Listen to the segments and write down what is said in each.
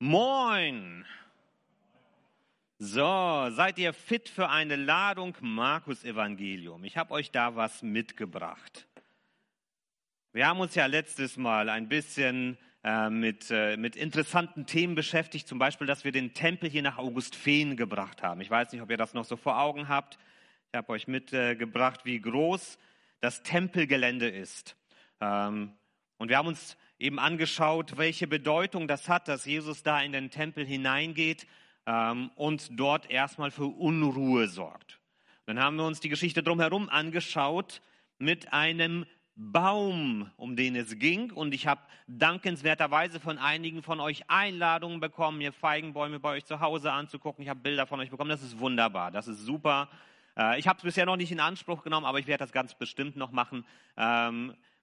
Moin! So, seid ihr fit für eine Ladung Markus Evangelium? Ich habe euch da was mitgebracht. Wir haben uns ja letztes Mal ein bisschen äh, mit, äh, mit interessanten Themen beschäftigt, zum Beispiel, dass wir den Tempel hier nach Augustfehn gebracht haben. Ich weiß nicht, ob ihr das noch so vor Augen habt. Ich habe euch mitgebracht, wie groß das Tempelgelände ist. Ähm, und wir haben uns eben angeschaut, welche Bedeutung das hat, dass Jesus da in den Tempel hineingeht ähm, und dort erstmal für Unruhe sorgt. Dann haben wir uns die Geschichte drumherum angeschaut mit einem Baum, um den es ging. Und ich habe dankenswerterweise von einigen von euch Einladungen bekommen, mir Feigenbäume bei euch zu Hause anzugucken. Ich habe Bilder von euch bekommen. Das ist wunderbar. Das ist super. Äh, ich habe es bisher noch nicht in Anspruch genommen, aber ich werde das ganz bestimmt noch machen.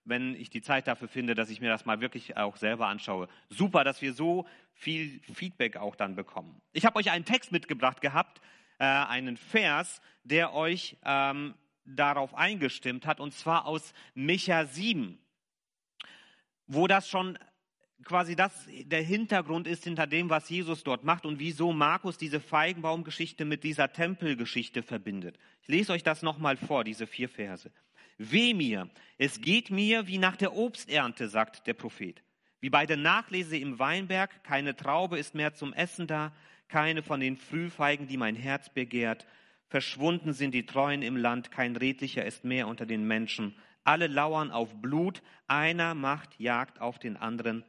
Wenn ich die Zeit dafür finde, dass ich mir das mal wirklich auch selber anschaue. Super, dass wir so viel Feedback auch dann bekommen. Ich habe euch einen Text mitgebracht gehabt, äh, einen Vers, der euch ähm, darauf eingestimmt hat, und zwar aus Micha 7, wo das schon quasi das der Hintergrund ist hinter dem, was Jesus dort macht und wieso Markus diese Feigenbaumgeschichte mit dieser Tempelgeschichte verbindet. Ich lese euch das nochmal vor, diese vier Verse. Weh mir, es geht mir wie nach der Obsternte, sagt der Prophet. Wie bei der Nachlese im Weinberg, keine Traube ist mehr zum Essen da, keine von den Frühfeigen, die mein Herz begehrt. Verschwunden sind die Treuen im Land, kein Redlicher ist mehr unter den Menschen. Alle lauern auf Blut, einer macht Jagd auf den anderen.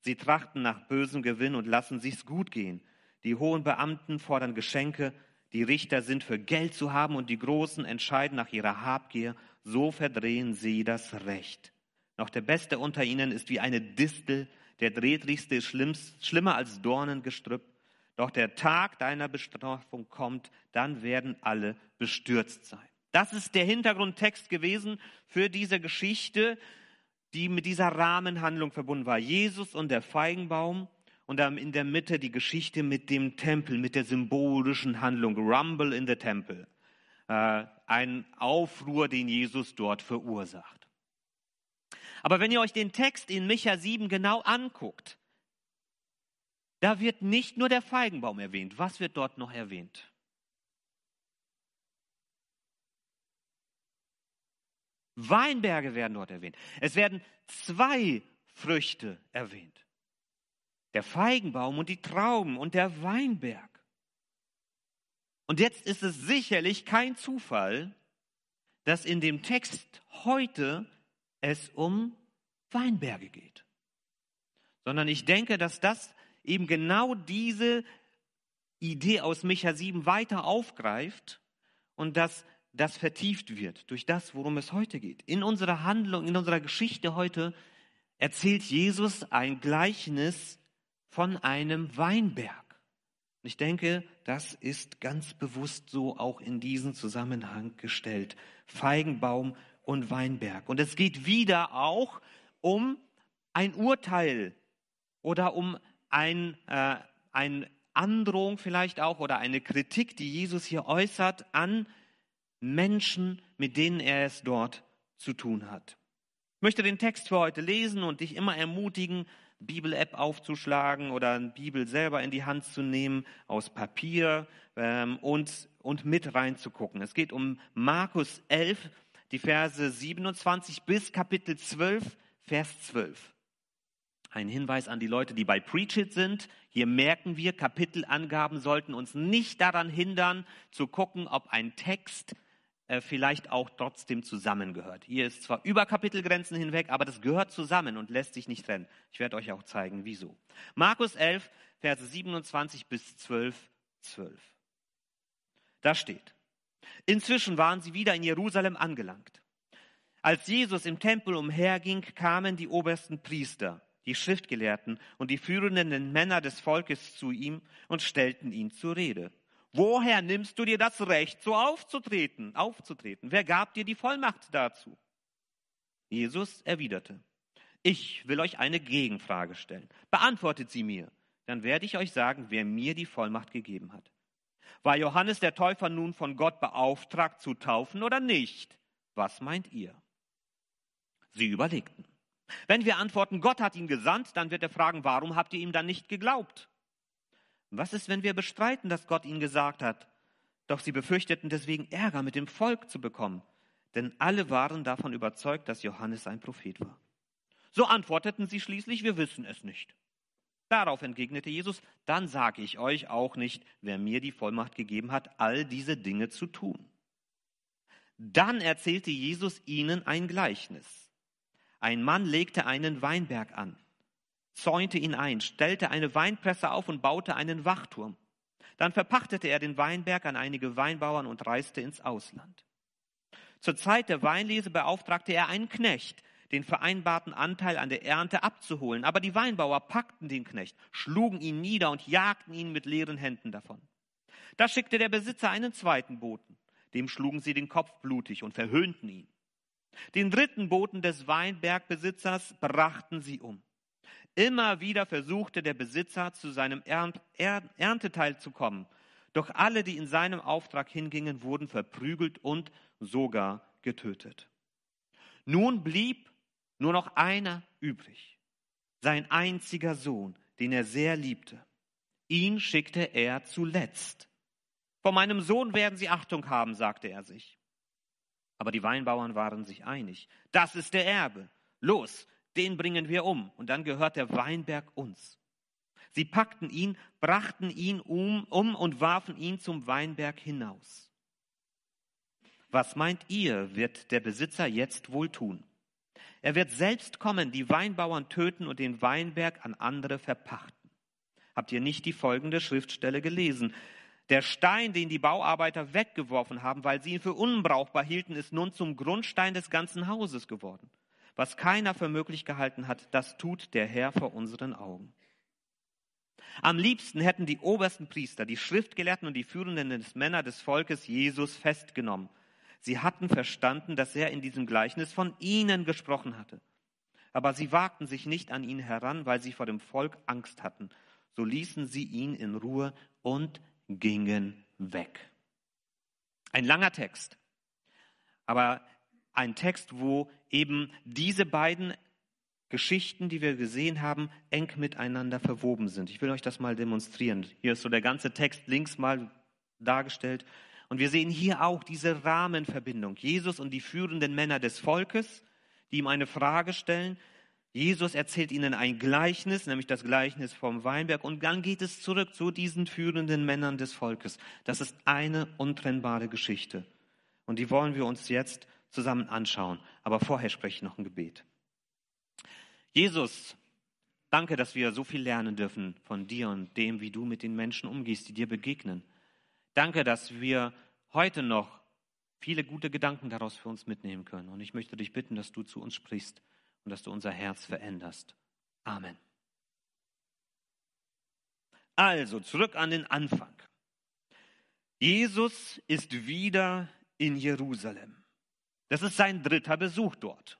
Sie trachten nach bösem Gewinn und lassen sich's gut gehen. Die hohen Beamten fordern Geschenke, die Richter sind für Geld zu haben und die Großen entscheiden nach ihrer Habgier so verdrehen sie das Recht. Noch der Beste unter ihnen ist wie eine Distel, der Drehdlichste ist schlimmer als Dornengestrüpp. Doch der Tag deiner Bestrafung kommt, dann werden alle bestürzt sein. Das ist der Hintergrundtext gewesen für diese Geschichte, die mit dieser Rahmenhandlung verbunden war. Jesus und der Feigenbaum und dann in der Mitte die Geschichte mit dem Tempel, mit der symbolischen Handlung, Rumble in the Temple. Äh, ein Aufruhr, den Jesus dort verursacht. Aber wenn ihr euch den Text in Micha 7 genau anguckt, da wird nicht nur der Feigenbaum erwähnt. Was wird dort noch erwähnt? Weinberge werden dort erwähnt. Es werden zwei Früchte erwähnt. Der Feigenbaum und die Trauben und der Weinberg. Und jetzt ist es sicherlich kein Zufall, dass in dem Text heute es um Weinberge geht. Sondern ich denke, dass das eben genau diese Idee aus Micha 7 weiter aufgreift und dass das vertieft wird durch das, worum es heute geht. In unserer Handlung, in unserer Geschichte heute erzählt Jesus ein Gleichnis von einem Weinberg. Ich denke, das ist ganz bewusst so auch in diesen Zusammenhang gestellt. Feigenbaum und Weinberg. Und es geht wieder auch um ein Urteil oder um ein, äh, eine Androhung vielleicht auch oder eine Kritik, die Jesus hier äußert an Menschen, mit denen er es dort zu tun hat. Ich möchte den Text für heute lesen und dich immer ermutigen, Bibel-App aufzuschlagen oder eine Bibel selber in die Hand zu nehmen aus Papier ähm, und, und mit reinzugucken. Es geht um Markus 11, die Verse 27 bis Kapitel 12, Vers 12. Ein Hinweis an die Leute, die bei Preach It sind. Hier merken wir, Kapitelangaben sollten uns nicht daran hindern, zu gucken, ob ein Text äh, vielleicht auch trotzdem zusammengehört. Hier ist zwar über Kapitelgrenzen hinweg, aber das gehört zusammen und lässt sich nicht trennen. Ich werde euch auch zeigen, wieso. Markus 11, Verse 27 bis 12, 12. Da steht, inzwischen waren sie wieder in Jerusalem angelangt. Als Jesus im Tempel umherging, kamen die obersten Priester, die Schriftgelehrten und die führenden Männer des Volkes zu ihm und stellten ihn zur Rede. Woher nimmst du dir das Recht, so aufzutreten, aufzutreten? Wer gab dir die Vollmacht dazu? Jesus erwiderte, ich will euch eine Gegenfrage stellen. Beantwortet sie mir, dann werde ich euch sagen, wer mir die Vollmacht gegeben hat. War Johannes der Täufer nun von Gott beauftragt zu taufen oder nicht? Was meint ihr? Sie überlegten. Wenn wir antworten, Gott hat ihn gesandt, dann wird er fragen, warum habt ihr ihm dann nicht geglaubt? Was ist, wenn wir bestreiten, dass Gott ihnen gesagt hat? Doch sie befürchteten deswegen Ärger mit dem Volk zu bekommen, denn alle waren davon überzeugt, dass Johannes ein Prophet war. So antworteten sie schließlich, wir wissen es nicht. Darauf entgegnete Jesus, dann sage ich euch auch nicht, wer mir die Vollmacht gegeben hat, all diese Dinge zu tun. Dann erzählte Jesus ihnen ein Gleichnis. Ein Mann legte einen Weinberg an, zäunte ihn ein, stellte eine Weinpresse auf und baute einen Wachturm. Dann verpachtete er den Weinberg an einige Weinbauern und reiste ins Ausland. Zur Zeit der Weinlese beauftragte er einen Knecht, den vereinbarten Anteil an der Ernte abzuholen. Aber die Weinbauer packten den Knecht, schlugen ihn nieder und jagten ihn mit leeren Händen davon. Da schickte der Besitzer einen zweiten Boten. Dem schlugen sie den Kopf blutig und verhöhnten ihn. Den dritten Boten des Weinbergbesitzers brachten sie um. Immer wieder versuchte der Besitzer zu seinem Ernteteil zu kommen. Doch alle, die in seinem Auftrag hingingen, wurden verprügelt und sogar getötet. Nun blieb nur noch einer übrig, sein einziger Sohn, den er sehr liebte. Ihn schickte er zuletzt. Vor meinem Sohn werden sie Achtung haben, sagte er sich. Aber die Weinbauern waren sich einig. Das ist der Erbe. Los, den bringen wir um. Und dann gehört der Weinberg uns. Sie packten ihn, brachten ihn um, um und warfen ihn zum Weinberg hinaus. Was meint ihr, wird der Besitzer jetzt wohl tun? Er wird selbst kommen, die Weinbauern töten und den Weinberg an andere verpachten. Habt ihr nicht die folgende Schriftstelle gelesen? Der Stein, den die Bauarbeiter weggeworfen haben, weil sie ihn für unbrauchbar hielten, ist nun zum Grundstein des ganzen Hauses geworden. Was keiner für möglich gehalten hat, das tut der Herr vor unseren Augen. Am liebsten hätten die obersten Priester, die Schriftgelehrten und die führenden Männer des Volkes Jesus festgenommen Sie hatten verstanden, dass er in diesem Gleichnis von ihnen gesprochen hatte. Aber sie wagten sich nicht an ihn heran, weil sie vor dem Volk Angst hatten. So ließen sie ihn in Ruhe und gingen weg. Ein langer Text, aber ein Text, wo eben diese beiden Geschichten, die wir gesehen haben, eng miteinander verwoben sind. Ich will euch das mal demonstrieren. Hier ist so der ganze Text links mal dargestellt und wir sehen hier auch diese Rahmenverbindung. Jesus und die führenden Männer des Volkes, die ihm eine Frage stellen. Jesus erzählt ihnen ein Gleichnis, nämlich das Gleichnis vom Weinberg. Und dann geht es zurück zu diesen führenden Männern des Volkes. Das ist eine untrennbare Geschichte. Und die wollen wir uns jetzt zusammen anschauen. Aber vorher spreche ich noch ein Gebet. Jesus, danke, dass wir so viel lernen dürfen von dir und dem, wie du mit den Menschen umgehst, die dir begegnen. Danke, dass wir heute noch viele gute Gedanken daraus für uns mitnehmen können. Und ich möchte dich bitten, dass du zu uns sprichst und dass du unser Herz veränderst. Amen. Also, zurück an den Anfang. Jesus ist wieder in Jerusalem. Das ist sein dritter Besuch dort.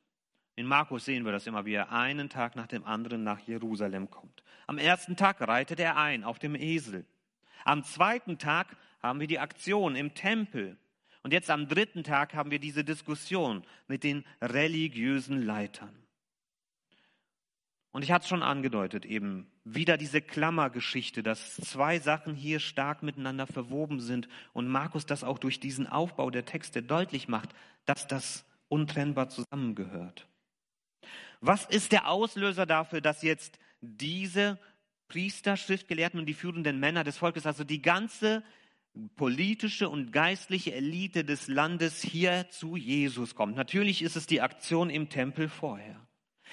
In Markus sehen wir das immer, wie er einen Tag nach dem anderen nach Jerusalem kommt. Am ersten Tag reitet er ein auf dem Esel. Am zweiten Tag haben wir die Aktion im Tempel. Und jetzt am dritten Tag haben wir diese Diskussion mit den religiösen Leitern. Und ich hatte es schon angedeutet, eben wieder diese Klammergeschichte, dass zwei Sachen hier stark miteinander verwoben sind und Markus das auch durch diesen Aufbau der Texte deutlich macht, dass das untrennbar zusammengehört. Was ist der Auslöser dafür, dass jetzt diese Priester, Schriftgelehrten und die führenden Männer des Volkes, also die ganze politische und geistliche Elite des Landes hier zu Jesus kommt. Natürlich ist es die Aktion im Tempel vorher.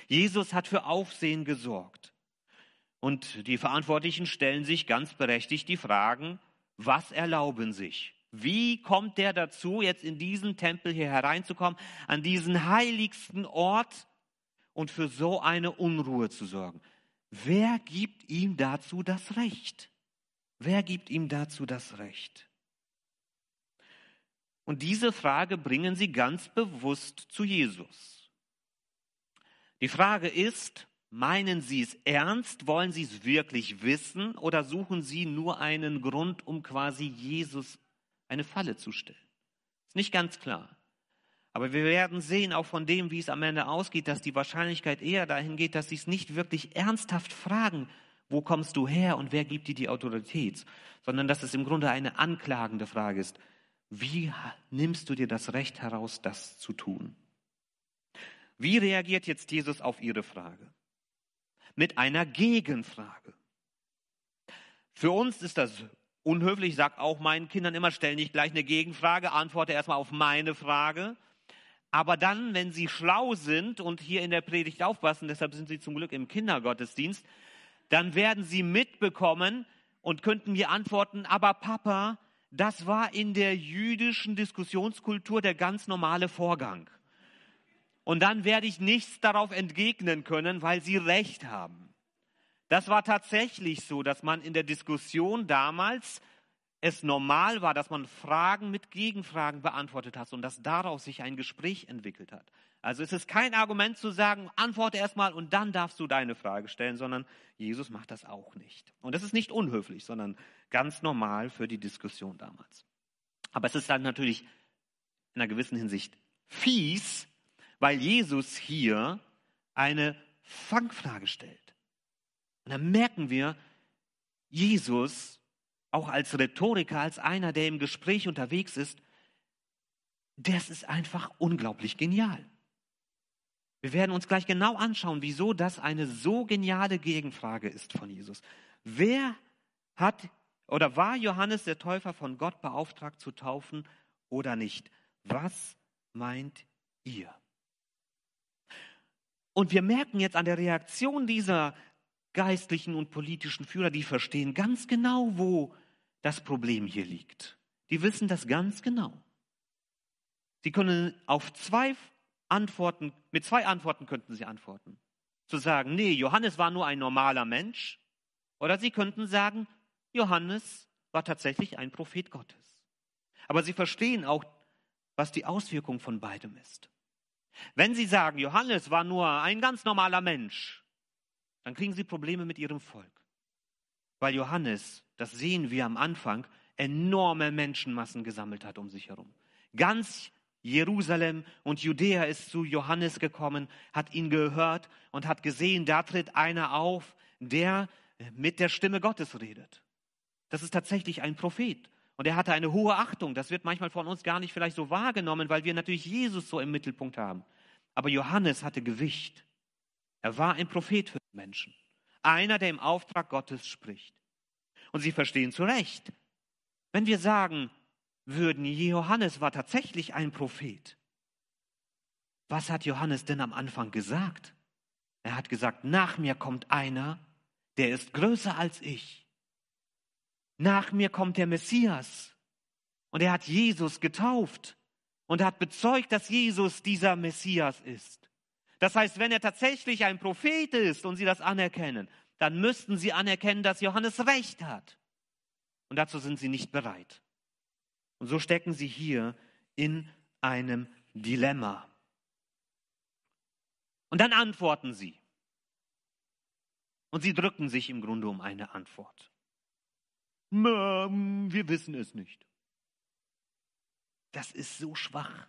Jesus hat für Aufsehen gesorgt. Und die Verantwortlichen stellen sich ganz berechtigt die Fragen, was erlauben sich? Wie kommt der dazu, jetzt in diesen Tempel hier hereinzukommen, an diesen heiligsten Ort und für so eine Unruhe zu sorgen? Wer gibt ihm dazu das Recht? Wer gibt ihm dazu das Recht? Und diese Frage bringen sie ganz bewusst zu Jesus. Die Frage ist, meinen Sie es ernst? Wollen Sie es wirklich wissen? Oder suchen Sie nur einen Grund, um quasi Jesus eine Falle zu stellen? Ist nicht ganz klar. Aber wir werden sehen, auch von dem, wie es am Ende ausgeht, dass die Wahrscheinlichkeit eher dahin geht, dass Sie es nicht wirklich ernsthaft fragen, wo kommst du her und wer gibt dir die Autorität, sondern dass es im Grunde eine anklagende Frage ist. Wie nimmst du dir das Recht heraus, das zu tun? Wie reagiert jetzt Jesus auf ihre Frage? Mit einer Gegenfrage. Für uns ist das unhöflich, ich auch meinen Kindern immer, stell nicht gleich eine Gegenfrage, antworte erstmal auf meine Frage. Aber dann, wenn sie schlau sind und hier in der Predigt aufpassen, deshalb sind sie zum Glück im Kindergottesdienst, dann werden sie mitbekommen und könnten mir antworten, aber Papa, das war in der jüdischen Diskussionskultur der ganz normale Vorgang. Und dann werde ich nichts darauf entgegnen können, weil sie recht haben. Das war tatsächlich so, dass man in der Diskussion damals es normal war, dass man Fragen mit Gegenfragen beantwortet hat und dass daraus sich ein Gespräch entwickelt hat. Also es ist kein Argument zu sagen, antworte erstmal und dann darfst du deine Frage stellen, sondern Jesus macht das auch nicht. Und das ist nicht unhöflich, sondern ganz normal für die Diskussion damals. Aber es ist dann natürlich in einer gewissen Hinsicht fies, weil Jesus hier eine Fangfrage stellt. Und dann merken wir, Jesus, auch als Rhetoriker, als einer, der im Gespräch unterwegs ist, das ist einfach unglaublich genial. Wir werden uns gleich genau anschauen, wieso das eine so geniale Gegenfrage ist von Jesus. Wer hat oder war Johannes der Täufer von Gott beauftragt zu taufen oder nicht? Was meint ihr? Und wir merken jetzt an der Reaktion dieser geistlichen und politischen Führer, die verstehen ganz genau, wo das Problem hier liegt. Die wissen das ganz genau. Sie können auf zwei Antworten, mit zwei Antworten könnten sie antworten. Zu sagen, nee, Johannes war nur ein normaler Mensch. Oder sie könnten sagen, Johannes war tatsächlich ein Prophet Gottes. Aber sie verstehen auch, was die Auswirkung von beidem ist. Wenn sie sagen, Johannes war nur ein ganz normaler Mensch, dann kriegen sie Probleme mit ihrem Volk. Weil Johannes, das sehen wir am Anfang, enorme Menschenmassen gesammelt hat um sich herum. Ganz Jerusalem und Judäa ist zu Johannes gekommen, hat ihn gehört und hat gesehen, da tritt einer auf, der mit der Stimme Gottes redet. Das ist tatsächlich ein Prophet. Und er hatte eine hohe Achtung. Das wird manchmal von uns gar nicht vielleicht so wahrgenommen, weil wir natürlich Jesus so im Mittelpunkt haben. Aber Johannes hatte Gewicht. Er war ein Prophet für Menschen. Einer, der im Auftrag Gottes spricht. Und sie verstehen zu Recht. Wenn wir sagen, würden, Johannes war tatsächlich ein Prophet. Was hat Johannes denn am Anfang gesagt? Er hat gesagt, nach mir kommt einer, der ist größer als ich. Nach mir kommt der Messias. Und er hat Jesus getauft und hat bezeugt, dass Jesus dieser Messias ist. Das heißt, wenn er tatsächlich ein Prophet ist und sie das anerkennen, dann müssten sie anerkennen, dass Johannes recht hat. Und dazu sind sie nicht bereit. Und so stecken sie hier in einem Dilemma. Und dann antworten sie. Und sie drücken sich im Grunde um eine Antwort. Wir wissen es nicht. Das ist so schwach.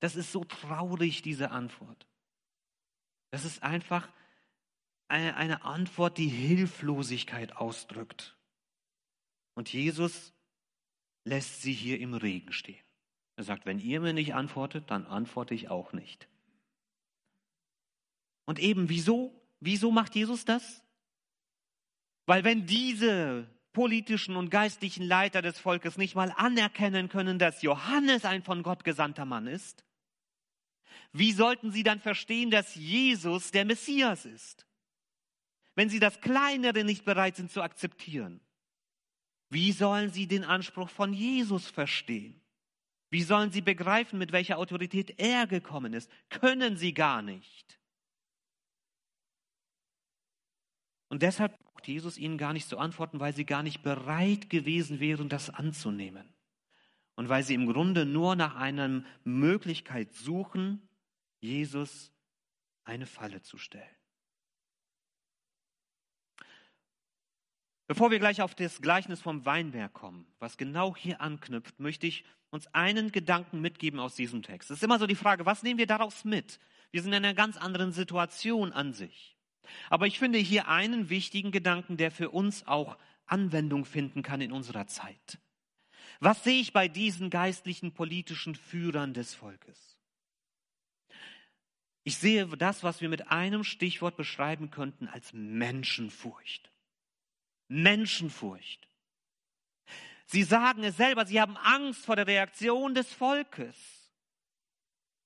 Das ist so traurig, diese Antwort. Das ist einfach eine, eine Antwort, die Hilflosigkeit ausdrückt. Und Jesus lässt sie hier im Regen stehen. Er sagt, wenn ihr mir nicht antwortet, dann antworte ich auch nicht. Und eben wieso? Wieso macht Jesus das? Weil wenn diese politischen und geistlichen Leiter des Volkes nicht mal anerkennen können, dass Johannes ein von Gott gesandter Mann ist, wie sollten sie dann verstehen, dass Jesus der Messias ist? Wenn sie das Kleinere nicht bereit sind zu akzeptieren. Wie sollen sie den Anspruch von Jesus verstehen? Wie sollen sie begreifen, mit welcher Autorität er gekommen ist? Können sie gar nicht. Und deshalb braucht Jesus ihnen gar nicht zu antworten, weil sie gar nicht bereit gewesen wären, das anzunehmen. Und weil sie im Grunde nur nach einer Möglichkeit suchen, Jesus eine Falle zu stellen. Bevor wir gleich auf das Gleichnis vom Weinberg kommen, was genau hier anknüpft, möchte ich uns einen Gedanken mitgeben aus diesem Text. Es ist immer so die Frage, was nehmen wir daraus mit? Wir sind in einer ganz anderen Situation an sich. Aber ich finde hier einen wichtigen Gedanken, der für uns auch Anwendung finden kann in unserer Zeit. Was sehe ich bei diesen geistlichen politischen Führern des Volkes? Ich sehe das, was wir mit einem Stichwort beschreiben könnten, als Menschenfurcht. Menschenfurcht. Sie sagen es selber, sie haben Angst vor der Reaktion des Volkes.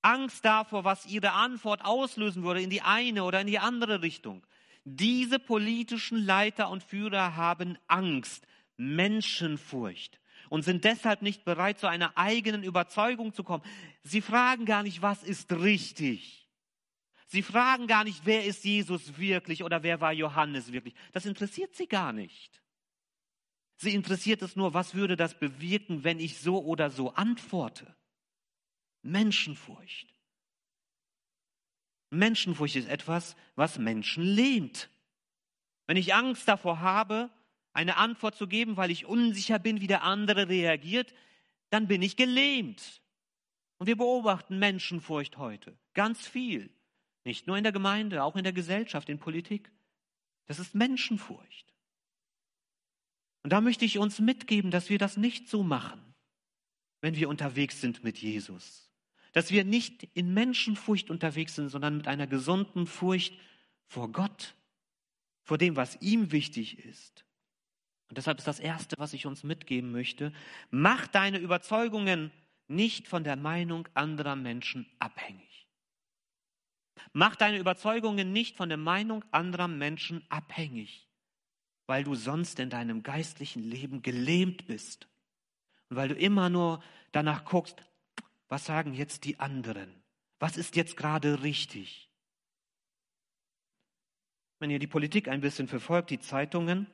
Angst davor, was ihre Antwort auslösen würde in die eine oder in die andere Richtung. Diese politischen Leiter und Führer haben Angst, Menschenfurcht und sind deshalb nicht bereit, zu einer eigenen Überzeugung zu kommen. Sie fragen gar nicht, was ist richtig. Sie fragen gar nicht, wer ist Jesus wirklich oder wer war Johannes wirklich. Das interessiert sie gar nicht. Sie interessiert es nur, was würde das bewirken, wenn ich so oder so antworte. Menschenfurcht. Menschenfurcht ist etwas, was Menschen lähmt. Wenn ich Angst davor habe, eine Antwort zu geben, weil ich unsicher bin, wie der andere reagiert, dann bin ich gelähmt. Und wir beobachten Menschenfurcht heute ganz viel. Nicht nur in der Gemeinde, auch in der Gesellschaft, in Politik. Das ist Menschenfurcht. Und da möchte ich uns mitgeben, dass wir das nicht so machen, wenn wir unterwegs sind mit Jesus dass wir nicht in Menschenfurcht unterwegs sind, sondern mit einer gesunden Furcht vor Gott, vor dem, was ihm wichtig ist. Und deshalb ist das Erste, was ich uns mitgeben möchte, mach deine Überzeugungen nicht von der Meinung anderer Menschen abhängig. Mach deine Überzeugungen nicht von der Meinung anderer Menschen abhängig, weil du sonst in deinem geistlichen Leben gelähmt bist und weil du immer nur danach guckst, was sagen jetzt die anderen? Was ist jetzt gerade richtig? Wenn ihr die Politik ein bisschen verfolgt, die Zeitungen,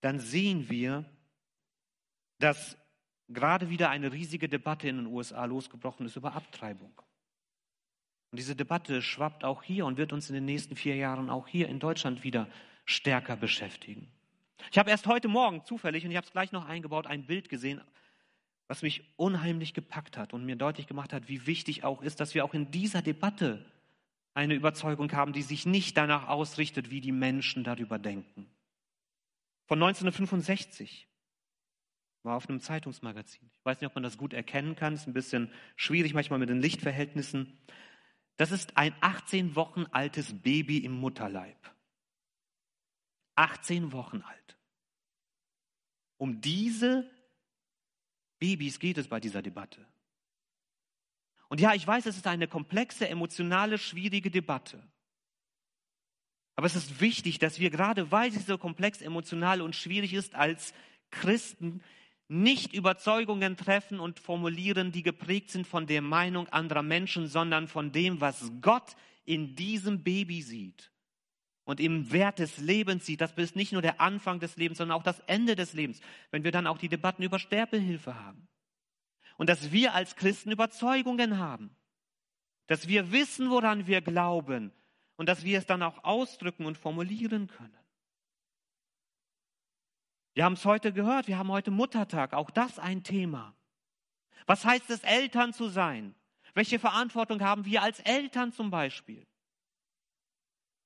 dann sehen wir, dass gerade wieder eine riesige Debatte in den USA losgebrochen ist über Abtreibung. Und diese Debatte schwappt auch hier und wird uns in den nächsten vier Jahren auch hier in Deutschland wieder stärker beschäftigen. Ich habe erst heute Morgen zufällig, und ich habe es gleich noch eingebaut, ein Bild gesehen was mich unheimlich gepackt hat und mir deutlich gemacht hat, wie wichtig auch ist, dass wir auch in dieser Debatte eine Überzeugung haben, die sich nicht danach ausrichtet, wie die Menschen darüber denken. Von 1965 war auf einem Zeitungsmagazin. Ich weiß nicht, ob man das gut erkennen kann, ist ein bisschen schwierig manchmal mit den Lichtverhältnissen. Das ist ein 18 Wochen altes Baby im Mutterleib. 18 Wochen alt. Um diese Babys geht es bei dieser Debatte. Und ja, ich weiß, es ist eine komplexe, emotionale, schwierige Debatte. Aber es ist wichtig, dass wir gerade, weil sie so komplex, emotional und schwierig ist, als Christen nicht Überzeugungen treffen und formulieren, die geprägt sind von der Meinung anderer Menschen, sondern von dem, was Gott in diesem Baby sieht und im Wert des Lebens sieht. Das ist nicht nur der Anfang des Lebens, sondern auch das Ende des Lebens, wenn wir dann auch die Debatten über Sterbehilfe haben. Und dass wir als Christen Überzeugungen haben, dass wir wissen, woran wir glauben und dass wir es dann auch ausdrücken und formulieren können. Wir haben es heute gehört, wir haben heute Muttertag, auch das ein Thema. Was heißt es, Eltern zu sein? Welche Verantwortung haben wir als Eltern zum Beispiel?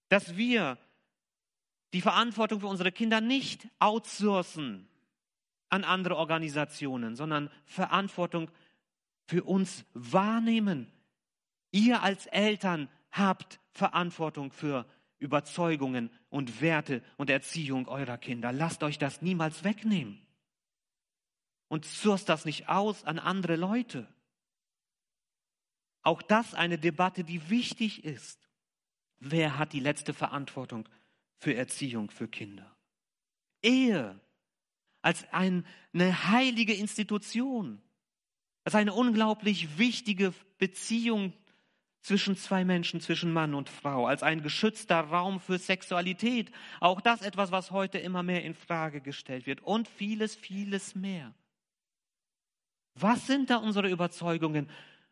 Dass wir die Verantwortung für unsere Kinder nicht outsourcen an andere Organisationen, sondern Verantwortung für uns wahrnehmen. Ihr als Eltern habt Verantwortung für Überzeugungen und Werte und Erziehung eurer Kinder. Lasst euch das niemals wegnehmen. Und sourst das nicht aus an andere Leute. Auch das eine Debatte, die wichtig ist. Wer hat die letzte Verantwortung für Erziehung für Kinder? Ehe als eine heilige Institution, als eine unglaublich wichtige Beziehung zwischen zwei Menschen, zwischen Mann und Frau, als ein geschützter Raum für Sexualität. Auch das etwas, was heute immer mehr in Frage gestellt wird und vieles, vieles mehr. Was sind da unsere Überzeugungen?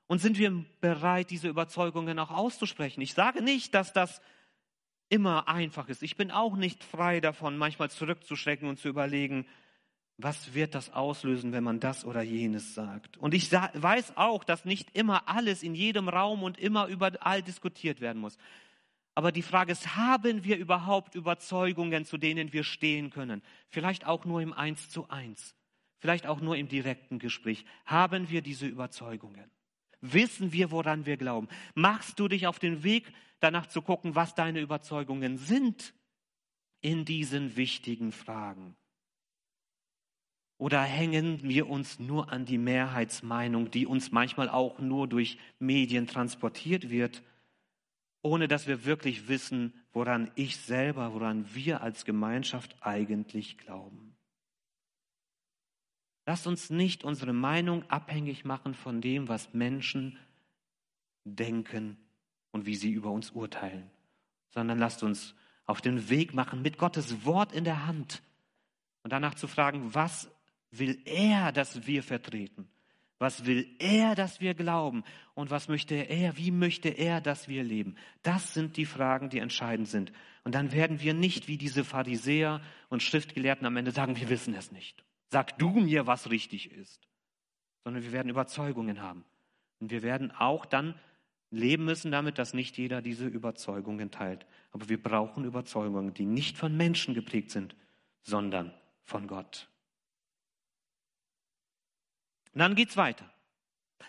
Und sind wir bereit, diese Überzeugungen auch auszusprechen? Ich sage nicht, dass das immer einfach ist. Ich bin auch nicht frei davon, manchmal zurückzuschrecken und zu überlegen, was wird das auslösen, wenn man das oder jenes sagt? Und ich weiß auch, dass nicht immer alles in jedem Raum und immer überall diskutiert werden muss. Aber die Frage ist, haben wir überhaupt Überzeugungen, zu denen wir stehen können? Vielleicht auch nur im Eins zu eins, vielleicht auch nur im direkten Gespräch. Haben wir diese Überzeugungen? Wissen wir, woran wir glauben? Machst du dich auf den Weg, danach zu gucken, was deine Überzeugungen sind in diesen wichtigen Fragen? Oder hängen wir uns nur an die Mehrheitsmeinung, die uns manchmal auch nur durch Medien transportiert wird? ohne dass wir wirklich wissen, woran ich selber, woran wir als Gemeinschaft eigentlich glauben. Lasst uns nicht unsere Meinung abhängig machen von dem, was Menschen denken und wie sie über uns urteilen, sondern lasst uns auf den Weg machen mit Gottes Wort in der Hand und danach zu fragen, was will er, dass wir vertreten? Was will er, dass wir glauben? Und was möchte er, wie möchte er, dass wir leben? Das sind die Fragen, die entscheidend sind. Und dann werden wir nicht wie diese Pharisäer und Schriftgelehrten am Ende sagen, wir wissen es nicht. Sag du mir, was richtig ist. Sondern wir werden Überzeugungen haben. Und wir werden auch dann leben müssen damit, dass nicht jeder diese Überzeugungen teilt. Aber wir brauchen Überzeugungen, die nicht von Menschen geprägt sind, sondern von Gott. Und dann geht's weiter.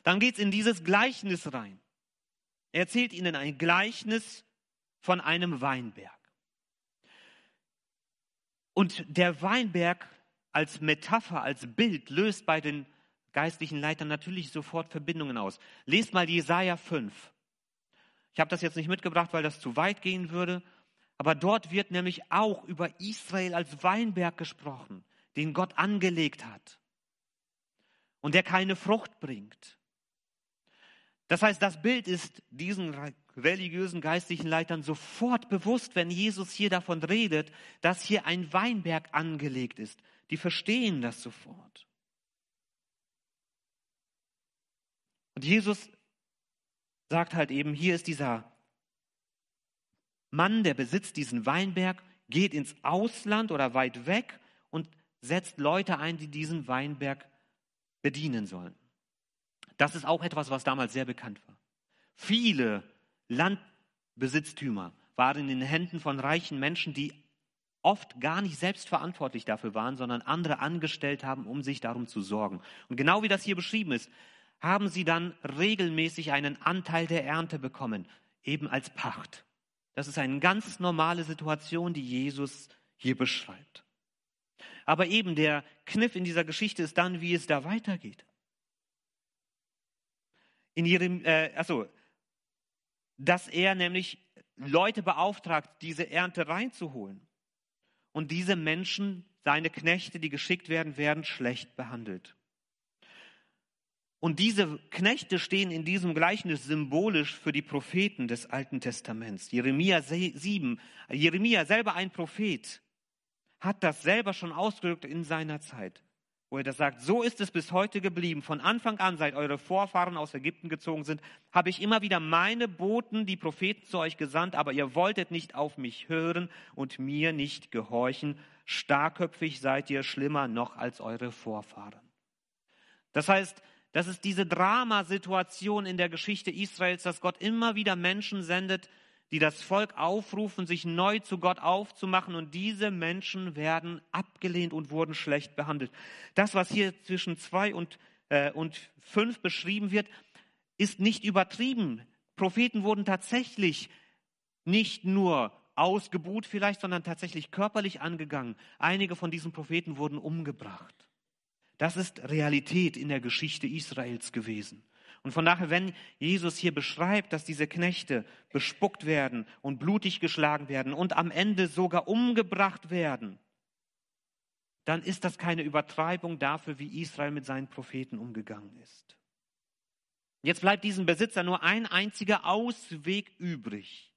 Dann geht's in dieses Gleichnis rein. Er erzählt ihnen ein Gleichnis von einem Weinberg. Und der Weinberg als Metapher, als Bild löst bei den geistlichen Leitern natürlich sofort Verbindungen aus. Lest mal Jesaja 5. Ich habe das jetzt nicht mitgebracht, weil das zu weit gehen würde. Aber dort wird nämlich auch über Israel als Weinberg gesprochen, den Gott angelegt hat und der keine Frucht bringt. Das heißt, das Bild ist diesen religiösen geistlichen Leitern sofort bewusst, wenn Jesus hier davon redet, dass hier ein Weinberg angelegt ist. Die verstehen das sofort. Und Jesus sagt halt eben, hier ist dieser Mann, der besitzt diesen Weinberg, geht ins Ausland oder weit weg und setzt Leute ein, die diesen Weinberg bedienen sollen. Das ist auch etwas, was damals sehr bekannt war. Viele Landbesitztümer waren in den Händen von reichen Menschen, die oft gar nicht selbst verantwortlich dafür waren, sondern andere angestellt haben, um sich darum zu sorgen. Und genau wie das hier beschrieben ist, haben sie dann regelmäßig einen Anteil der Ernte bekommen, eben als Pacht. Das ist eine ganz normale Situation, die Jesus hier beschreibt. Aber eben der Kniff in dieser Geschichte ist dann, wie es da weitergeht. In Jerem, äh, also, dass er nämlich Leute beauftragt, diese Ernte reinzuholen. Und diese Menschen, seine Knechte, die geschickt werden, werden schlecht behandelt. Und diese Knechte stehen in diesem Gleichnis symbolisch für die Propheten des Alten Testaments. Jeremia 7, Jeremia selber ein Prophet, hat das selber schon ausgedrückt in seiner Zeit, wo er das sagt, so ist es bis heute geblieben. Von Anfang an, seit eure Vorfahren aus Ägypten gezogen sind, habe ich immer wieder meine Boten, die Propheten zu euch gesandt, aber ihr wolltet nicht auf mich hören und mir nicht gehorchen. Starkköpfig seid ihr schlimmer noch als eure Vorfahren. Das heißt, das ist diese Dramasituation in der Geschichte Israels, dass Gott immer wieder Menschen sendet, die das Volk aufrufen, sich neu zu Gott aufzumachen und diese Menschen werden abgelehnt und wurden schlecht behandelt. Das, was hier zwischen zwei und, äh, und fünf beschrieben wird, ist nicht übertrieben. Propheten wurden tatsächlich nicht nur ausgebuht vielleicht, sondern tatsächlich körperlich angegangen. Einige von diesen Propheten wurden umgebracht. Das ist Realität in der Geschichte Israels gewesen. Und von daher, wenn Jesus hier beschreibt, dass diese Knechte bespuckt werden und blutig geschlagen werden und am Ende sogar umgebracht werden, dann ist das keine Übertreibung dafür, wie Israel mit seinen Propheten umgegangen ist. Jetzt bleibt diesem Besitzer nur ein einziger Ausweg übrig.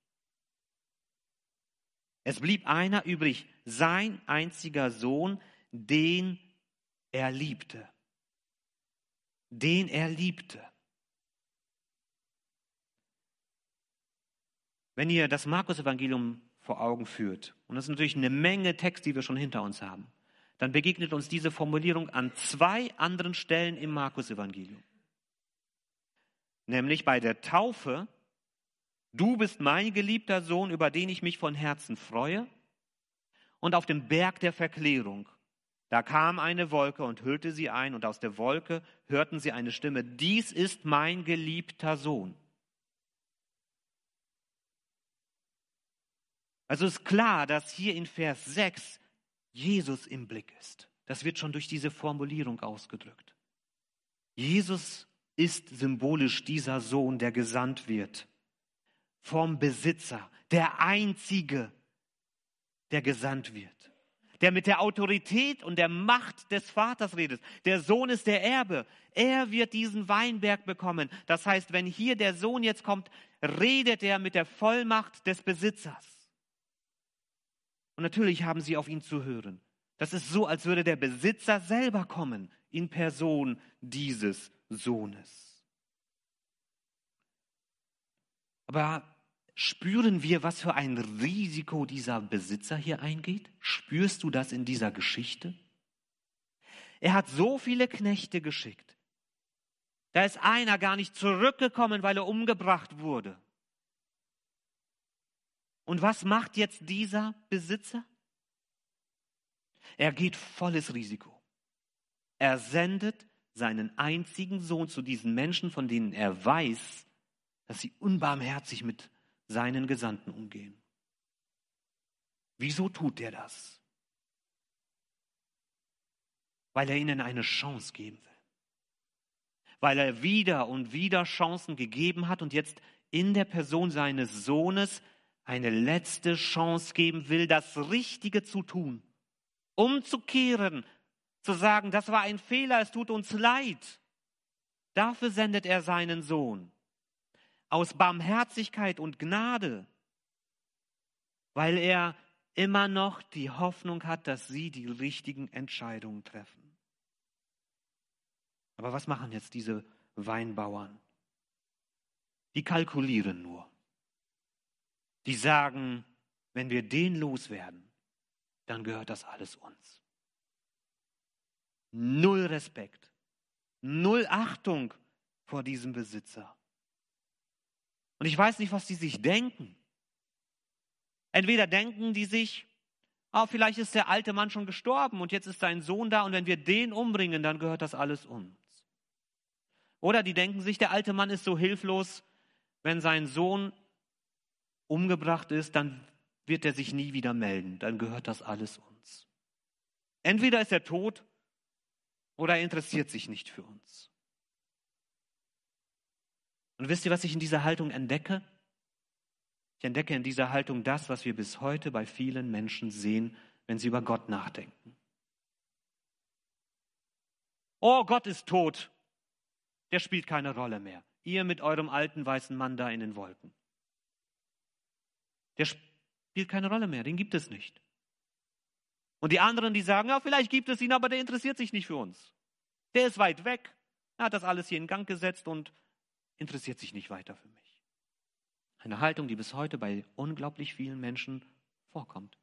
Es blieb einer übrig, sein einziger Sohn, den er liebte. Den er liebte. Wenn ihr das Markus-Evangelium vor Augen führt, und das ist natürlich eine Menge Text, die wir schon hinter uns haben, dann begegnet uns diese Formulierung an zwei anderen Stellen im Markus-Evangelium. Nämlich bei der Taufe Du bist mein geliebter Sohn, über den ich mich von Herzen freue. Und auf dem Berg der Verklärung, da kam eine Wolke und hüllte sie ein, und aus der Wolke hörten sie eine Stimme, dies ist mein geliebter Sohn. Also ist klar, dass hier in Vers 6 Jesus im Blick ist. Das wird schon durch diese Formulierung ausgedrückt. Jesus ist symbolisch dieser Sohn, der gesandt wird vom Besitzer, der Einzige, der gesandt wird, der mit der Autorität und der Macht des Vaters redet. Der Sohn ist der Erbe. Er wird diesen Weinberg bekommen. Das heißt, wenn hier der Sohn jetzt kommt, redet er mit der Vollmacht des Besitzers. Und natürlich haben sie auf ihn zu hören. Das ist so, als würde der Besitzer selber kommen in Person dieses Sohnes. Aber spüren wir, was für ein Risiko dieser Besitzer hier eingeht? Spürst du das in dieser Geschichte? Er hat so viele Knechte geschickt. Da ist einer gar nicht zurückgekommen, weil er umgebracht wurde. Und was macht jetzt dieser Besitzer? Er geht volles Risiko. Er sendet seinen einzigen Sohn zu diesen Menschen, von denen er weiß, dass sie unbarmherzig mit seinen Gesandten umgehen. Wieso tut er das? Weil er ihnen eine Chance geben will. Weil er wieder und wieder Chancen gegeben hat und jetzt in der Person seines Sohnes eine letzte Chance geben will, das Richtige zu tun, umzukehren, zu sagen, das war ein Fehler, es tut uns leid. Dafür sendet er seinen Sohn. Aus Barmherzigkeit und Gnade, weil er immer noch die Hoffnung hat, dass sie die richtigen Entscheidungen treffen. Aber was machen jetzt diese Weinbauern? Die kalkulieren nur. Die sagen, wenn wir den loswerden, dann gehört das alles uns null Respekt, null Achtung vor diesem Besitzer. Und ich weiß nicht, was die sich denken. Entweder denken die sich, oh, vielleicht ist der alte Mann schon gestorben und jetzt ist sein Sohn da und wenn wir den umbringen, dann gehört das alles uns. Oder die denken sich, der alte Mann ist so hilflos, wenn sein Sohn umgebracht ist, dann wird er sich nie wieder melden, dann gehört das alles uns. Entweder ist er tot oder er interessiert sich nicht für uns. Und wisst ihr, was ich in dieser Haltung entdecke? Ich entdecke in dieser Haltung das, was wir bis heute bei vielen Menschen sehen, wenn sie über Gott nachdenken. Oh, Gott ist tot. Der spielt keine Rolle mehr. Ihr mit eurem alten weißen Mann da in den Wolken. Der spielt keine Rolle mehr, den gibt es nicht. Und die anderen, die sagen, ja, vielleicht gibt es ihn, aber der interessiert sich nicht für uns. Der ist weit weg, er hat das alles hier in Gang gesetzt und interessiert sich nicht weiter für mich. Eine Haltung, die bis heute bei unglaublich vielen Menschen vorkommt.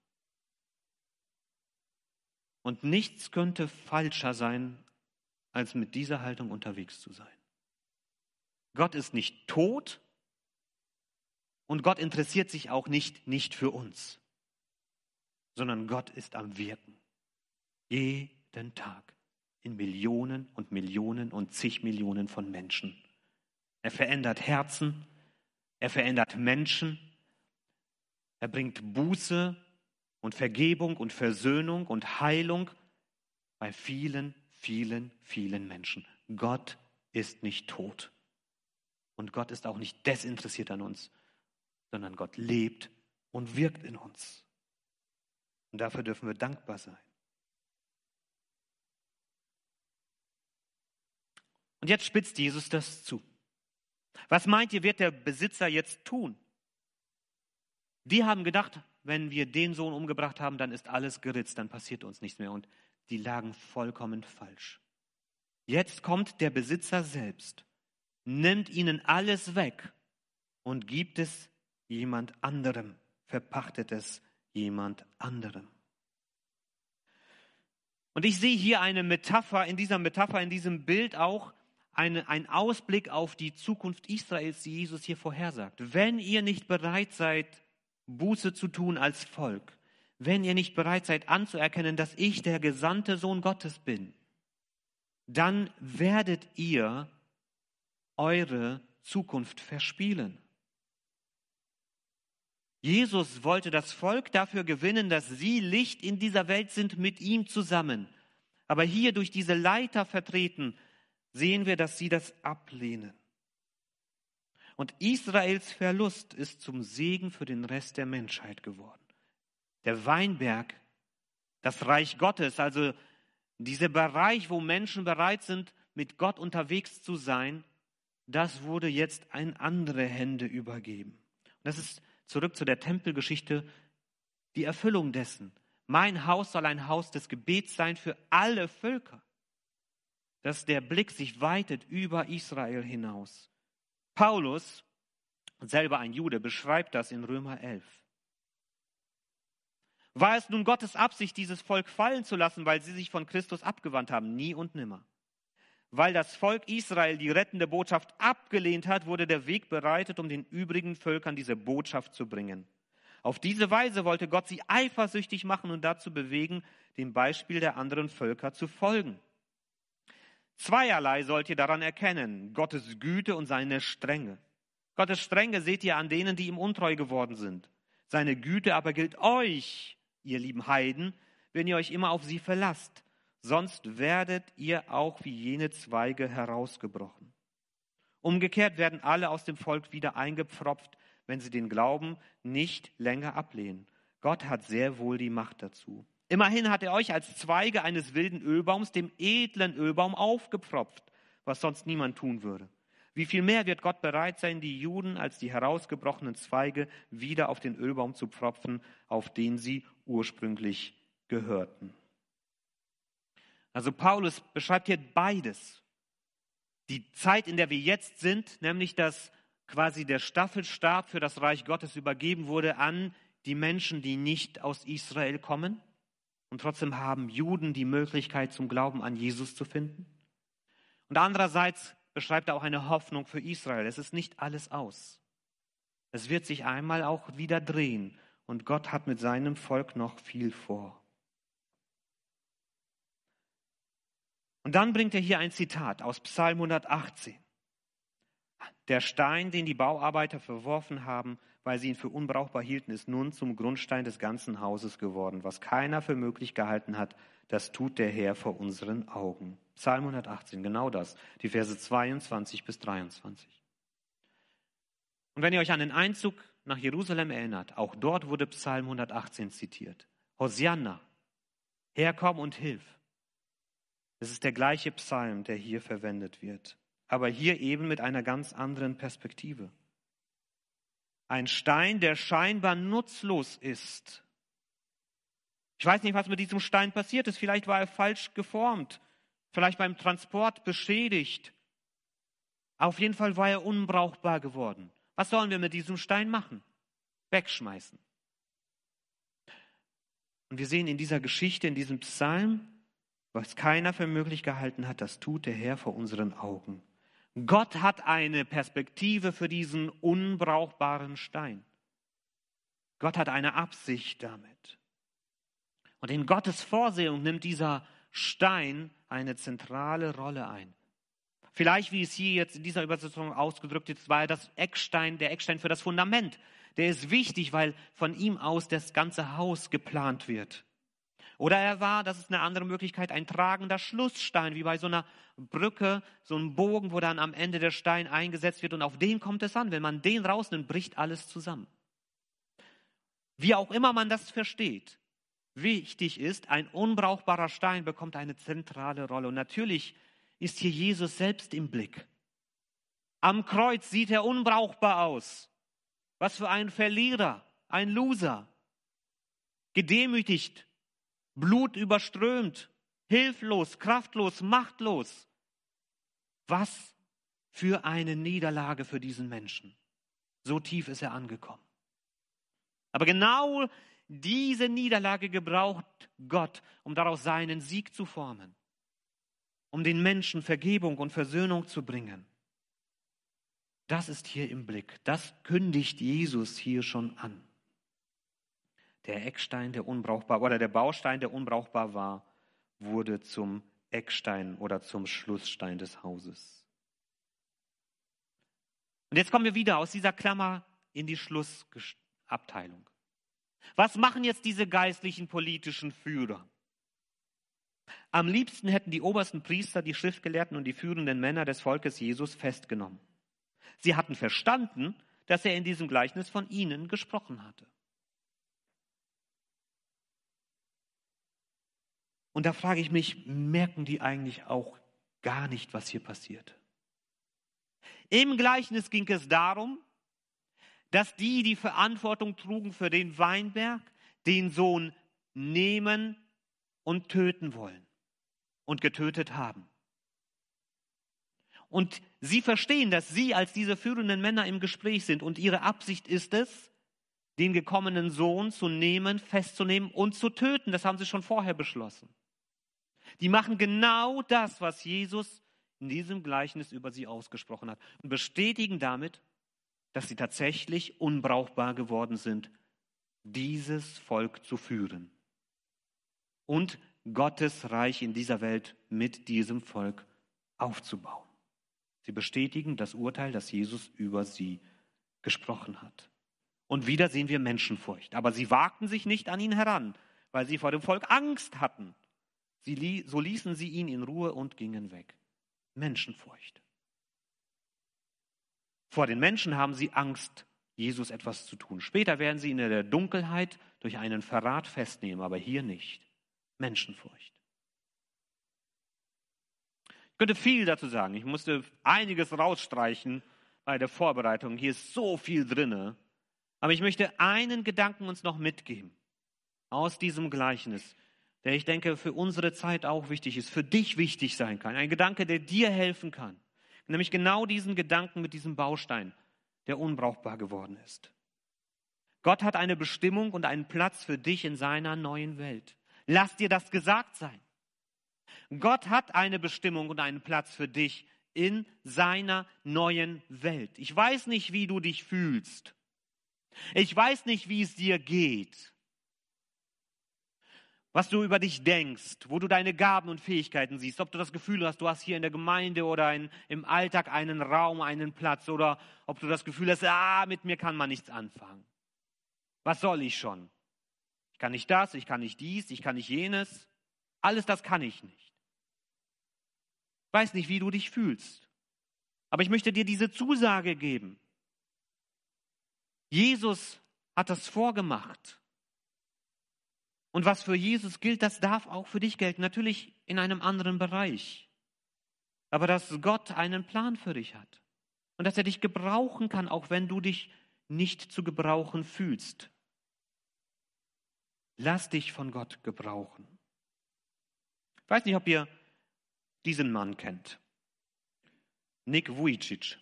Und nichts könnte falscher sein, als mit dieser Haltung unterwegs zu sein. Gott ist nicht tot und Gott interessiert sich auch nicht nicht für uns sondern Gott ist am Wirken. Jeden Tag in Millionen und Millionen und zig Millionen von Menschen. Er verändert Herzen, er verändert Menschen, er bringt Buße und Vergebung und Versöhnung und Heilung bei vielen, vielen, vielen Menschen. Gott ist nicht tot. Und Gott ist auch nicht desinteressiert an uns, sondern Gott lebt und wirkt in uns. Und dafür dürfen wir dankbar sein. Und jetzt spitzt Jesus das zu. Was meint ihr, wird der Besitzer jetzt tun? Die haben gedacht, wenn wir den Sohn umgebracht haben, dann ist alles geritzt, dann passiert uns nichts mehr. Und die lagen vollkommen falsch. Jetzt kommt der Besitzer selbst, nimmt ihnen alles weg und gibt es jemand anderem, verpachtet es jemand anderem. Und ich sehe hier eine Metapher, in dieser Metapher, in diesem Bild auch eine, ein Ausblick auf die Zukunft Israels, die Jesus hier vorhersagt. Wenn ihr nicht bereit seid, Buße zu tun als Volk, wenn ihr nicht bereit seid anzuerkennen, dass ich der gesandte Sohn Gottes bin, dann werdet ihr eure Zukunft verspielen. Jesus wollte das Volk dafür gewinnen, dass sie Licht in dieser Welt sind mit ihm zusammen. Aber hier durch diese Leiter vertreten, sehen wir, dass sie das ablehnen. Und Israels Verlust ist zum Segen für den Rest der Menschheit geworden. Der Weinberg, das Reich Gottes, also dieser Bereich, wo Menschen bereit sind, mit Gott unterwegs zu sein, das wurde jetzt in andere Hände übergeben. Das ist zurück zu der Tempelgeschichte die Erfüllung dessen. Mein Haus soll ein Haus des Gebets sein für alle Völker. Dass der Blick sich weitet über Israel hinaus. Paulus, selber ein Jude, beschreibt das in Römer 11. War es nun Gottes Absicht, dieses Volk fallen zu lassen, weil sie sich von Christus abgewandt haben? Nie und nimmer. Weil das Volk Israel die rettende Botschaft abgelehnt hat, wurde der Weg bereitet, um den übrigen Völkern diese Botschaft zu bringen. Auf diese Weise wollte Gott sie eifersüchtig machen und dazu bewegen, dem Beispiel der anderen Völker zu folgen. Zweierlei sollt ihr daran erkennen, Gottes Güte und seine Strenge. Gottes Strenge seht ihr an denen, die ihm untreu geworden sind. Seine Güte aber gilt euch, ihr lieben Heiden, wenn ihr euch immer auf sie verlasst sonst werdet ihr auch wie jene Zweige herausgebrochen. Umgekehrt werden alle aus dem Volk wieder eingepfropft, wenn sie den Glauben nicht länger ablehnen. Gott hat sehr wohl die Macht dazu. Immerhin hat er euch als Zweige eines wilden Ölbaums dem edlen Ölbaum aufgepfropft, was sonst niemand tun würde. Wie viel mehr wird Gott bereit sein, die Juden als die herausgebrochenen Zweige wieder auf den Ölbaum zu pfropfen, auf den sie ursprünglich gehörten. Also Paulus beschreibt hier beides. Die Zeit, in der wir jetzt sind, nämlich dass quasi der Staffelstab für das Reich Gottes übergeben wurde an die Menschen, die nicht aus Israel kommen. Und trotzdem haben Juden die Möglichkeit, zum Glauben an Jesus zu finden. Und andererseits beschreibt er auch eine Hoffnung für Israel. Es ist nicht alles aus. Es wird sich einmal auch wieder drehen. Und Gott hat mit seinem Volk noch viel vor. Und dann bringt er hier ein Zitat aus Psalm 118. Der Stein, den die Bauarbeiter verworfen haben, weil sie ihn für unbrauchbar hielten, ist nun zum Grundstein des ganzen Hauses geworden. Was keiner für möglich gehalten hat, das tut der Herr vor unseren Augen. Psalm 118, genau das, die Verse 22 bis 23. Und wenn ihr euch an den Einzug nach Jerusalem erinnert, auch dort wurde Psalm 118 zitiert. Hosianna, Herr, komm und hilf. Es ist der gleiche Psalm, der hier verwendet wird, aber hier eben mit einer ganz anderen Perspektive. Ein Stein, der scheinbar nutzlos ist. Ich weiß nicht, was mit diesem Stein passiert ist. Vielleicht war er falsch geformt, vielleicht beim Transport beschädigt. Auf jeden Fall war er unbrauchbar geworden. Was sollen wir mit diesem Stein machen? Wegschmeißen. Und wir sehen in dieser Geschichte, in diesem Psalm, was keiner für möglich gehalten hat, das tut der Herr vor unseren Augen. Gott hat eine Perspektive für diesen unbrauchbaren Stein. Gott hat eine Absicht damit. Und in Gottes Vorsehung nimmt dieser Stein eine zentrale Rolle ein. Vielleicht, wie es hier jetzt in dieser Übersetzung ausgedrückt ist, war das Eckstein, der Eckstein für das Fundament. Der ist wichtig, weil von ihm aus das ganze Haus geplant wird. Oder er war, das ist eine andere Möglichkeit, ein tragender Schlussstein, wie bei so einer Brücke, so ein Bogen, wo dann am Ende der Stein eingesetzt wird und auf den kommt es an. Wenn man den rausnimmt, bricht alles zusammen. Wie auch immer man das versteht, wichtig ist, ein unbrauchbarer Stein bekommt eine zentrale Rolle. Und natürlich ist hier Jesus selbst im Blick. Am Kreuz sieht er unbrauchbar aus. Was für ein Verlierer, ein Loser. Gedemütigt, Blut überströmt, hilflos, kraftlos, machtlos. Was für eine Niederlage für diesen Menschen. So tief ist er angekommen. Aber genau diese Niederlage gebraucht Gott, um daraus seinen Sieg zu formen. um den Menschen Vergebung und Versöhnung zu bringen. Das ist hier im Blick. Das kündigt Jesus hier schon an. Der Eckstein, der unbrauchbar oder der Baustein, der unbrauchbar war, wurde zum Eckstein oder zum Schlussstein des Hauses. Und jetzt kommen wir wieder aus dieser Klammer in die Schlussabteilung. Was machen jetzt diese geistlichen politischen Führer? Am liebsten hätten die obersten Priester, die Schriftgelehrten und die führenden Männer des Volkes Jesus festgenommen. Sie hatten verstanden, dass er in diesem Gleichnis von ihnen gesprochen hatte. Und da frage ich mich, merken die eigentlich auch gar nicht, was hier passiert? Im Gleichnis ging es darum, dass die, die Verantwortung trugen für den Weinberg, den Sohn nehmen und töten wollen und getötet haben. Und sie verstehen, dass sie als diese führenden Männer im Gespräch sind und ihre Absicht ist es, den gekommenen Sohn zu nehmen, festzunehmen und zu töten. Das haben sie schon vorher beschlossen. Die machen genau das, was Jesus in diesem Gleichnis über sie ausgesprochen hat und bestätigen damit, dass sie tatsächlich unbrauchbar geworden sind, dieses Volk zu führen und Gottes Reich in dieser Welt mit diesem Volk aufzubauen. Sie bestätigen das Urteil, das Jesus über sie gesprochen hat. Und wieder sehen wir Menschenfurcht. Aber sie wagten sich nicht an ihn heran, weil sie vor dem Volk Angst hatten. Sie, so ließen sie ihn in Ruhe und gingen weg. Menschenfurcht. Vor den Menschen haben sie Angst, Jesus etwas zu tun. Später werden sie ihn in der Dunkelheit durch einen Verrat festnehmen, aber hier nicht. Menschenfurcht. Ich könnte viel dazu sagen. Ich musste einiges rausstreichen bei der Vorbereitung. Hier ist so viel drinne. Aber ich möchte einen Gedanken uns noch mitgeben aus diesem Gleichnis, der ich denke für unsere Zeit auch wichtig ist, für dich wichtig sein kann. Ein Gedanke, der dir helfen kann. Nämlich genau diesen Gedanken mit diesem Baustein, der unbrauchbar geworden ist. Gott hat eine Bestimmung und einen Platz für dich in seiner neuen Welt. Lass dir das gesagt sein. Gott hat eine Bestimmung und einen Platz für dich in seiner neuen Welt. Ich weiß nicht, wie du dich fühlst. Ich weiß nicht, wie es dir geht was du über dich denkst, wo du deine Gaben und Fähigkeiten siehst, ob du das Gefühl hast, du hast hier in der Gemeinde oder in, im Alltag einen Raum, einen Platz oder ob du das Gefühl hast, ah, mit mir kann man nichts anfangen. Was soll ich schon? Ich kann nicht das, ich kann nicht dies, ich kann nicht jenes. Alles das kann ich nicht. Ich weiß nicht, wie du dich fühlst. Aber ich möchte dir diese Zusage geben. Jesus hat das vorgemacht. Und was für Jesus gilt, das darf auch für dich gelten. Natürlich in einem anderen Bereich. Aber dass Gott einen Plan für dich hat. Und dass er dich gebrauchen kann, auch wenn du dich nicht zu gebrauchen fühlst. Lass dich von Gott gebrauchen. Ich weiß nicht, ob ihr diesen Mann kennt. Nick Vujicic.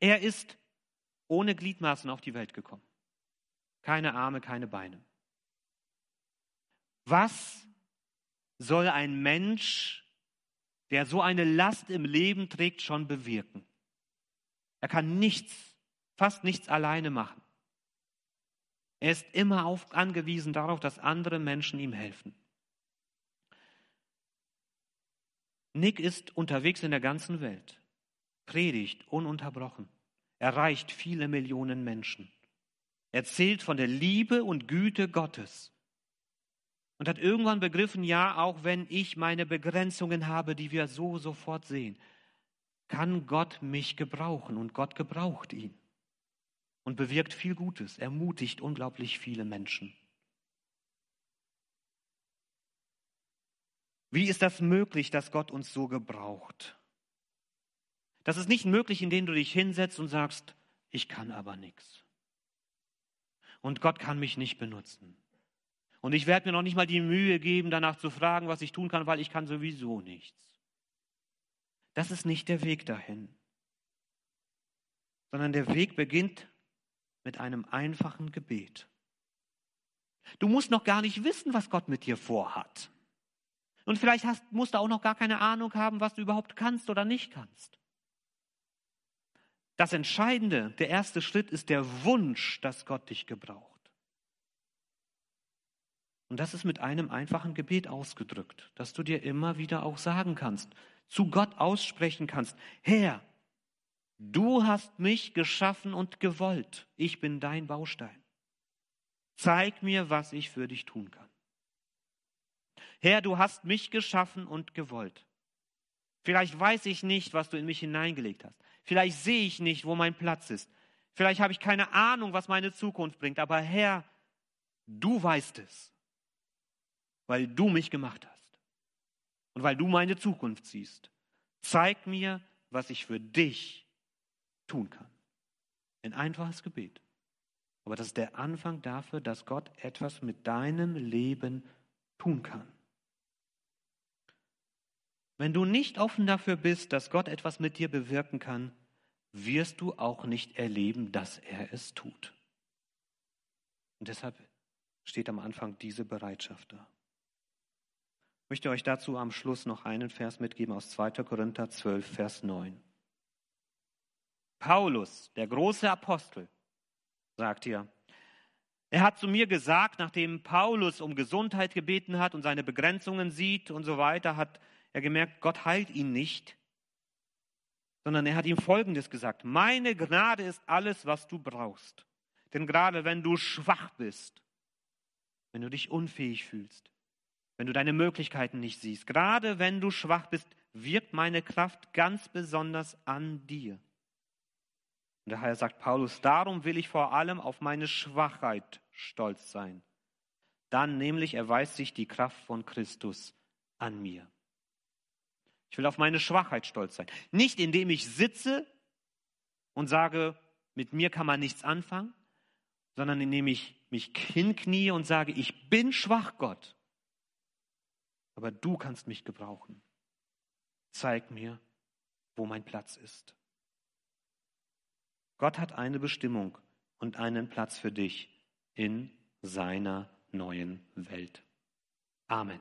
Er ist ohne Gliedmaßen auf die Welt gekommen. Keine Arme, keine Beine. Was soll ein Mensch, der so eine Last im Leben trägt, schon bewirken? Er kann nichts, fast nichts alleine machen. Er ist immer auf, angewiesen darauf, dass andere Menschen ihm helfen. Nick ist unterwegs in der ganzen Welt, predigt ununterbrochen, erreicht viele Millionen Menschen, erzählt von der Liebe und Güte Gottes und hat irgendwann begriffen, ja, auch wenn ich meine Begrenzungen habe, die wir so sofort sehen, kann Gott mich gebrauchen und Gott gebraucht ihn und bewirkt viel Gutes, ermutigt unglaublich viele Menschen. Wie ist das möglich, dass Gott uns so gebraucht? Das ist nicht möglich, indem du dich hinsetzt und sagst, ich kann aber nichts. Und Gott kann mich nicht benutzen. Und ich werde mir noch nicht mal die Mühe geben, danach zu fragen, was ich tun kann, weil ich kann sowieso nichts. Das ist nicht der Weg dahin. Sondern der Weg beginnt mit einem einfachen Gebet. Du musst noch gar nicht wissen, was Gott mit dir vorhat. Und vielleicht hast, musst du auch noch gar keine Ahnung haben, was du überhaupt kannst oder nicht kannst. Das Entscheidende, der erste Schritt ist der Wunsch, dass Gott dich gebraucht. Und das ist mit einem einfachen Gebet ausgedrückt, dass du dir immer wieder auch sagen kannst, zu Gott aussprechen kannst, Herr, du hast mich geschaffen und gewollt, ich bin dein Baustein. Zeig mir, was ich für dich tun kann. Herr, du hast mich geschaffen und gewollt. Vielleicht weiß ich nicht, was du in mich hineingelegt hast. Vielleicht sehe ich nicht, wo mein Platz ist. Vielleicht habe ich keine Ahnung, was meine Zukunft bringt. Aber Herr, du weißt es, weil du mich gemacht hast und weil du meine Zukunft siehst. Zeig mir, was ich für dich tun kann. Ein einfaches Gebet. Aber das ist der Anfang dafür, dass Gott etwas mit deinem Leben tun kann. Wenn du nicht offen dafür bist, dass Gott etwas mit dir bewirken kann, wirst du auch nicht erleben, dass er es tut. Und deshalb steht am Anfang diese Bereitschaft da. Ich möchte euch dazu am Schluss noch einen Vers mitgeben aus 2. Korinther 12, Vers 9. Paulus, der große Apostel, sagt hier, er hat zu mir gesagt, nachdem Paulus um Gesundheit gebeten hat und seine Begrenzungen sieht und so weiter, hat er gemerkt, Gott heilt ihn nicht, sondern er hat ihm Folgendes gesagt. Meine Gnade ist alles, was du brauchst. Denn gerade wenn du schwach bist, wenn du dich unfähig fühlst, wenn du deine Möglichkeiten nicht siehst, gerade wenn du schwach bist, wirkt meine Kraft ganz besonders an dir. Und daher sagt Paulus, darum will ich vor allem auf meine Schwachheit stolz sein. Dann nämlich erweist sich die Kraft von Christus an mir. Ich will auf meine Schwachheit stolz sein. Nicht indem ich sitze und sage, mit mir kann man nichts anfangen, sondern indem ich mich hinknie und sage, ich bin schwach, Gott. Aber du kannst mich gebrauchen. Zeig mir, wo mein Platz ist. Gott hat eine Bestimmung und einen Platz für dich in seiner neuen Welt. Amen.